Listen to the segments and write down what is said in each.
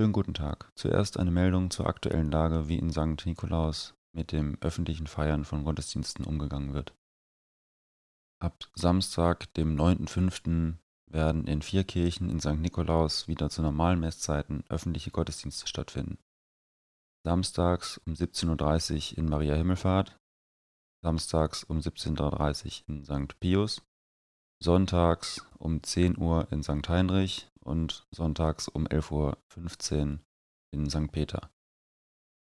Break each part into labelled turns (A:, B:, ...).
A: Schönen guten Tag. Zuerst eine Meldung zur aktuellen Lage, wie in St. Nikolaus mit dem öffentlichen Feiern von Gottesdiensten umgegangen wird. Ab Samstag, dem 9.5., werden in vier Kirchen in St. Nikolaus wieder zu normalen Messzeiten öffentliche Gottesdienste stattfinden. Samstags um 17.30 Uhr in Maria Himmelfahrt, samstags um 17.30 Uhr in St. Pius, sonntags um 10 Uhr in St. Heinrich und sonntags um 11.15 Uhr in St. Peter.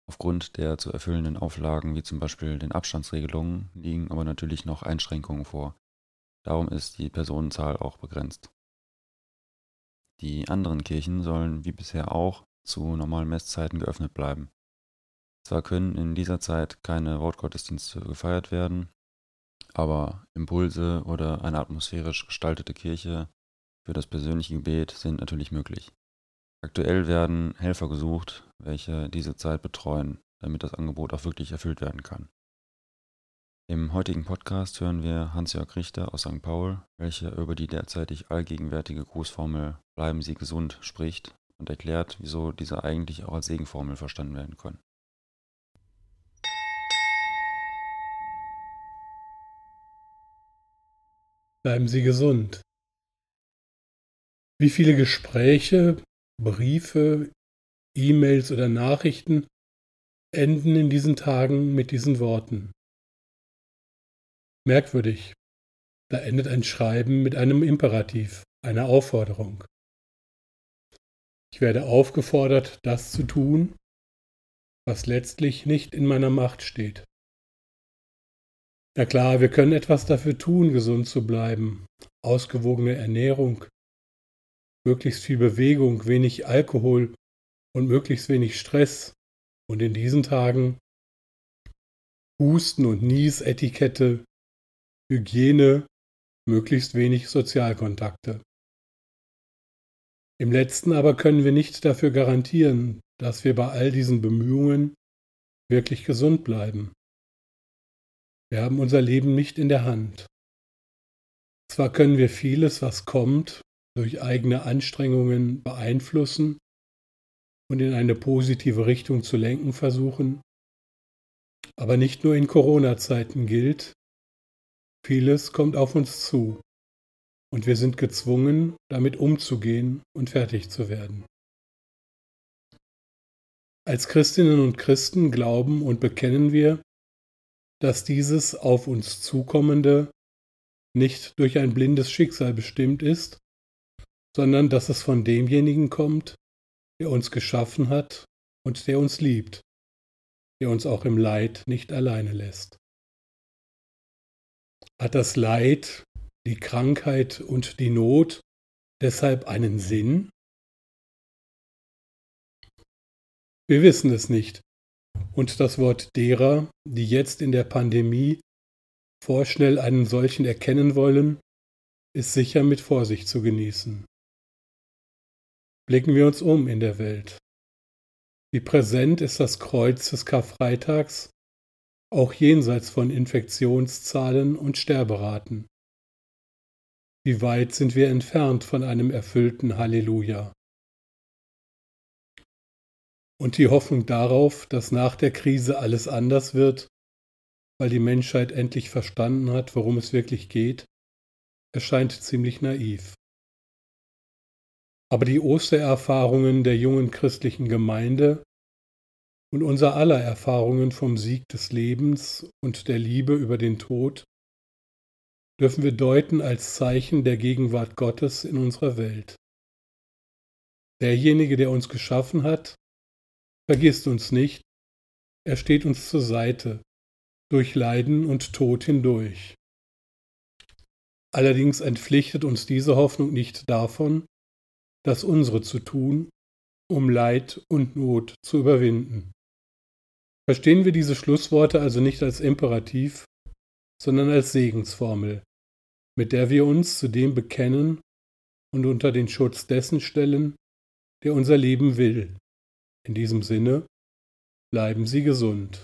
A: Aufgrund der zu erfüllenden Auflagen, wie zum Beispiel den Abstandsregelungen, liegen aber natürlich noch Einschränkungen vor. Darum ist die Personenzahl auch begrenzt. Die anderen Kirchen sollen wie bisher auch zu normalen Messzeiten geöffnet bleiben. Zwar können in dieser Zeit keine Wortgottesdienste gefeiert werden, aber Impulse oder eine atmosphärisch gestaltete Kirche für das persönliche Gebet sind natürlich möglich. Aktuell werden Helfer gesucht, welche diese Zeit betreuen, damit das Angebot auch wirklich erfüllt werden kann. Im heutigen Podcast hören wir Hans-Jörg Richter aus St. Paul, welcher über die derzeitig allgegenwärtige Grußformel Bleiben Sie gesund spricht und erklärt, wieso diese eigentlich auch als Segenformel verstanden werden kann.
B: Bleiben Sie gesund. Wie viele Gespräche, Briefe, E-Mails oder Nachrichten enden in diesen Tagen mit diesen Worten. Merkwürdig. Da endet ein Schreiben mit einem Imperativ, einer Aufforderung. Ich werde aufgefordert, das zu tun, was letztlich nicht in meiner Macht steht. Na klar, wir können etwas dafür tun, gesund zu bleiben. Ausgewogene Ernährung, möglichst viel Bewegung, wenig Alkohol und möglichst wenig Stress. Und in diesen Tagen Husten und Niesetikette, Hygiene, möglichst wenig Sozialkontakte. Im letzten aber können wir nicht dafür garantieren, dass wir bei all diesen Bemühungen wirklich gesund bleiben. Wir haben unser Leben nicht in der Hand. Zwar können wir vieles, was kommt, durch eigene Anstrengungen beeinflussen und in eine positive Richtung zu lenken versuchen. Aber nicht nur in Corona-Zeiten gilt, vieles kommt auf uns zu und wir sind gezwungen, damit umzugehen und fertig zu werden. Als Christinnen und Christen glauben und bekennen wir, dass dieses auf uns zukommende nicht durch ein blindes Schicksal bestimmt ist, sondern dass es von demjenigen kommt, der uns geschaffen hat und der uns liebt, der uns auch im Leid nicht alleine lässt. Hat das Leid, die Krankheit und die Not deshalb einen Sinn? Wir wissen es nicht. Und das Wort derer, die jetzt in der Pandemie vorschnell einen solchen erkennen wollen, ist sicher mit Vorsicht zu genießen. Blicken wir uns um in der Welt. Wie präsent ist das Kreuz des Karfreitags, auch jenseits von Infektionszahlen und Sterberaten. Wie weit sind wir entfernt von einem erfüllten Halleluja? Und die Hoffnung darauf, dass nach der Krise alles anders wird, weil die Menschheit endlich verstanden hat, worum es wirklich geht, erscheint ziemlich naiv. Aber die Ostererfahrungen der jungen christlichen Gemeinde und unser aller Erfahrungen vom Sieg des Lebens und der Liebe über den Tod dürfen wir deuten als Zeichen der Gegenwart Gottes in unserer Welt. Derjenige, der uns geschaffen hat, vergisst uns nicht, er steht uns zur Seite, durch Leiden und Tod hindurch. Allerdings entpflichtet uns diese Hoffnung nicht davon, das unsere zu tun, um Leid und Not zu überwinden. Verstehen wir diese Schlussworte also nicht als Imperativ, sondern als Segensformel, mit der wir uns zu dem bekennen und unter den Schutz dessen stellen, der unser Leben will. In diesem Sinne, bleiben Sie gesund.